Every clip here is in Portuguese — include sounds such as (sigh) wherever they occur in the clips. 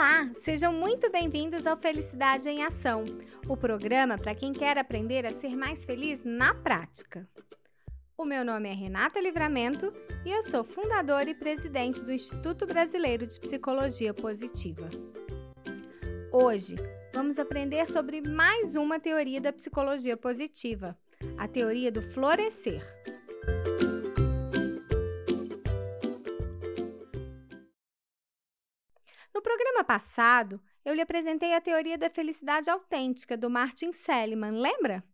Olá, sejam muito bem-vindos ao Felicidade em Ação, o programa para quem quer aprender a ser mais feliz na prática. O meu nome é Renata Livramento e eu sou fundadora e presidente do Instituto Brasileiro de Psicologia Positiva. Hoje vamos aprender sobre mais uma teoria da psicologia positiva, a teoria do florescer. No programa passado, eu lhe apresentei a teoria da felicidade autêntica do Martin Seligman, lembra?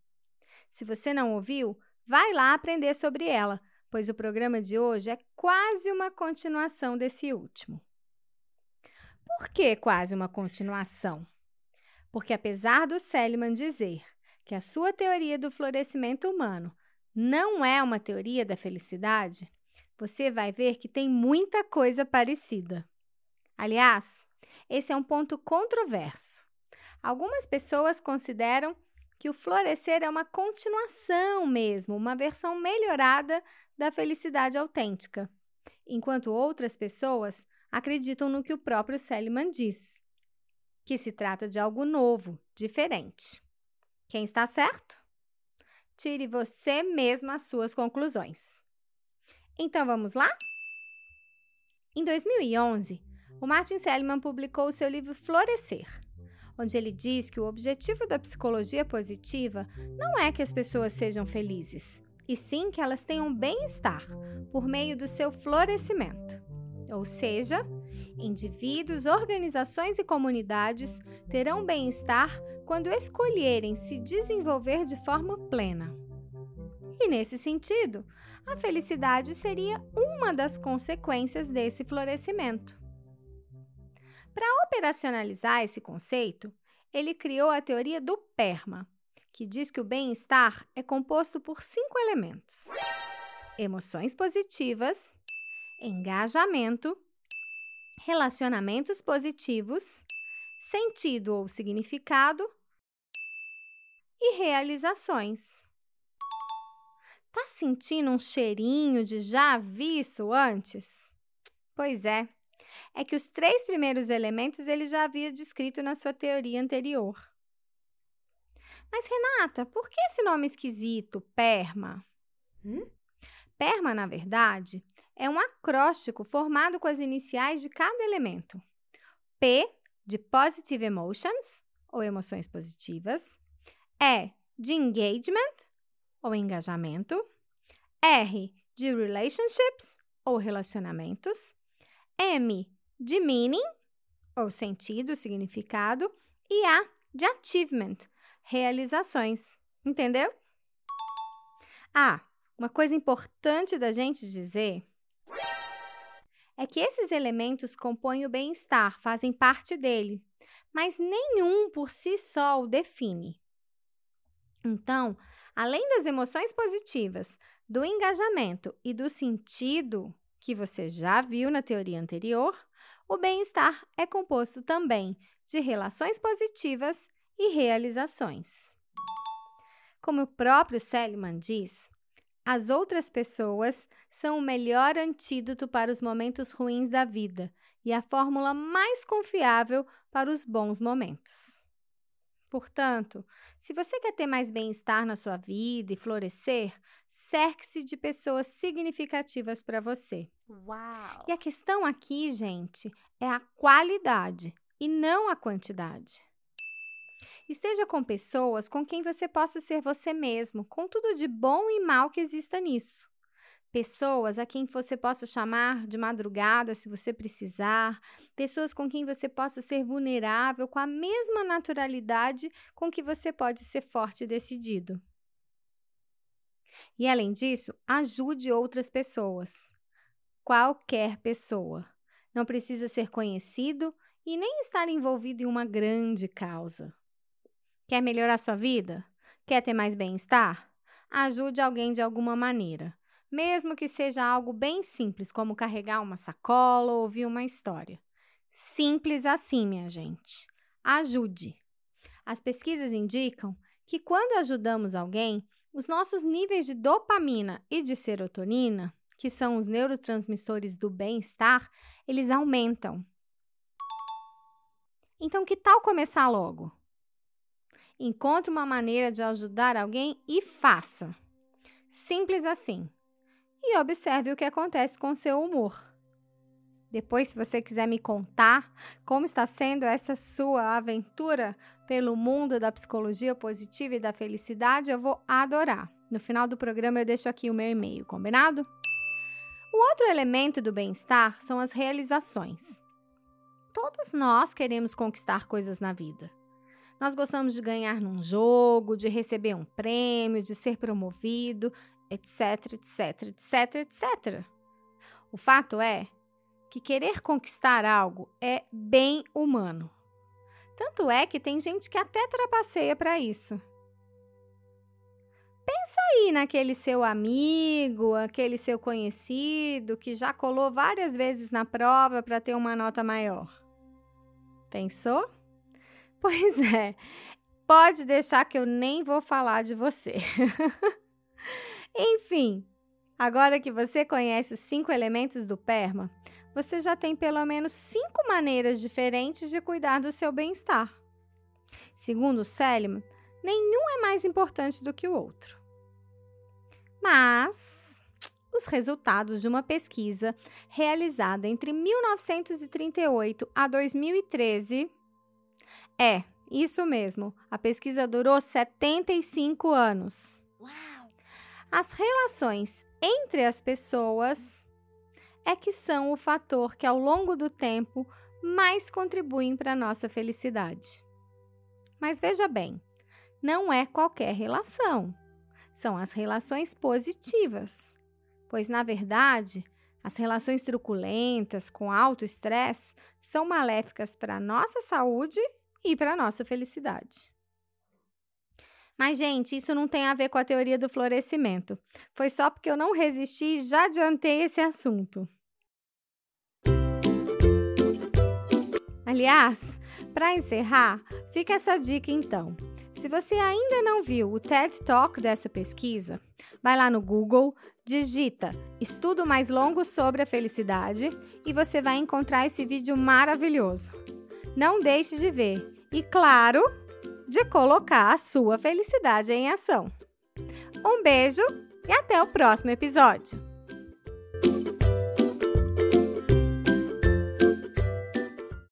Se você não ouviu, vai lá aprender sobre ela, pois o programa de hoje é quase uma continuação desse último. Por que quase uma continuação? Porque apesar do Seligman dizer que a sua teoria do florescimento humano não é uma teoria da felicidade, você vai ver que tem muita coisa parecida. Aliás, esse é um ponto controverso. Algumas pessoas consideram que o florescer é uma continuação mesmo, uma versão melhorada da felicidade autêntica, enquanto outras pessoas acreditam no que o próprio Seligman diz, que se trata de algo novo, diferente. Quem está certo? Tire você mesmo as suas conclusões. Então vamos lá? Em 2011, o Martin Seligman publicou seu livro Florescer, onde ele diz que o objetivo da psicologia positiva não é que as pessoas sejam felizes, e sim que elas tenham bem-estar por meio do seu florescimento. Ou seja, indivíduos, organizações e comunidades terão bem-estar quando escolherem se desenvolver de forma plena. E nesse sentido, a felicidade seria uma das consequências desse florescimento. Para operacionalizar esse conceito, ele criou a teoria do PERMA, que diz que o bem-estar é composto por cinco elementos: emoções positivas, engajamento, relacionamentos positivos, sentido ou significado e realizações. Tá sentindo um cheirinho de já vi isso antes? Pois é, é que os três primeiros elementos ele já havia descrito na sua teoria anterior. Mas, Renata, por que esse nome esquisito, PERMA? Hum? PERMA, na verdade, é um acróstico formado com as iniciais de cada elemento. P de Positive Emotions, ou emoções positivas. E de Engagement, ou engajamento. R de Relationships, ou relacionamentos. M de meaning, ou sentido, significado, e A de achievement, realizações. Entendeu? Ah, uma coisa importante da gente dizer é que esses elementos compõem o bem-estar, fazem parte dele, mas nenhum por si só o define. Então, além das emoções positivas, do engajamento e do sentido, que você já viu na teoria anterior, o bem-estar é composto também de relações positivas e realizações. Como o próprio Seligman diz, as outras pessoas são o melhor antídoto para os momentos ruins da vida e a fórmula mais confiável para os bons momentos. Portanto, se você quer ter mais bem-estar na sua vida e florescer, cerque-se de pessoas significativas para você. Uau! E a questão aqui, gente, é a qualidade e não a quantidade. Esteja com pessoas com quem você possa ser você mesmo, com tudo de bom e mal que exista nisso pessoas a quem você possa chamar de madrugada se você precisar, pessoas com quem você possa ser vulnerável com a mesma naturalidade com que você pode ser forte e decidido. E além disso, ajude outras pessoas. Qualquer pessoa. Não precisa ser conhecido e nem estar envolvido em uma grande causa. Quer melhorar sua vida? Quer ter mais bem-estar? Ajude alguém de alguma maneira mesmo que seja algo bem simples, como carregar uma sacola ou ouvir uma história. Simples assim, minha gente. Ajude. As pesquisas indicam que quando ajudamos alguém, os nossos níveis de dopamina e de serotonina, que são os neurotransmissores do bem-estar, eles aumentam. Então, que tal começar logo? Encontre uma maneira de ajudar alguém e faça. Simples assim. E observe o que acontece com seu humor. Depois, se você quiser me contar como está sendo essa sua aventura pelo mundo da psicologia positiva e da felicidade, eu vou adorar. No final do programa, eu deixo aqui o meu e-mail, combinado? O outro elemento do bem-estar são as realizações. Todos nós queremos conquistar coisas na vida. Nós gostamos de ganhar num jogo, de receber um prêmio, de ser promovido, etc, etc, etc, etc. O fato é que querer conquistar algo é bem humano. Tanto é que tem gente que até trapaceia para isso. Pensa aí naquele seu amigo, aquele seu conhecido que já colou várias vezes na prova para ter uma nota maior. Pensou? (laughs) Pois é, pode deixar que eu nem vou falar de você. (laughs) Enfim, agora que você conhece os cinco elementos do PERMA, você já tem pelo menos cinco maneiras diferentes de cuidar do seu bem-estar. Segundo Seligman, nenhum é mais importante do que o outro. Mas os resultados de uma pesquisa realizada entre 1938 a 2013 é, isso mesmo. A pesquisa durou 75 anos. Uau! As relações entre as pessoas é que são o fator que ao longo do tempo mais contribuem para a nossa felicidade. Mas veja bem, não é qualquer relação. São as relações positivas. Pois, na verdade, as relações truculentas, com alto estresse, são maléficas para a nossa saúde e para a nossa felicidade. Mas, gente, isso não tem a ver com a teoria do florescimento. Foi só porque eu não resisti e já adiantei esse assunto. Aliás, para encerrar, fica essa dica então. Se você ainda não viu o TED Talk dessa pesquisa, vai lá no Google, digita Estudo mais longo sobre a felicidade e você vai encontrar esse vídeo maravilhoso. Não deixe de ver e, claro, de colocar a sua felicidade em ação. Um beijo e até o próximo episódio!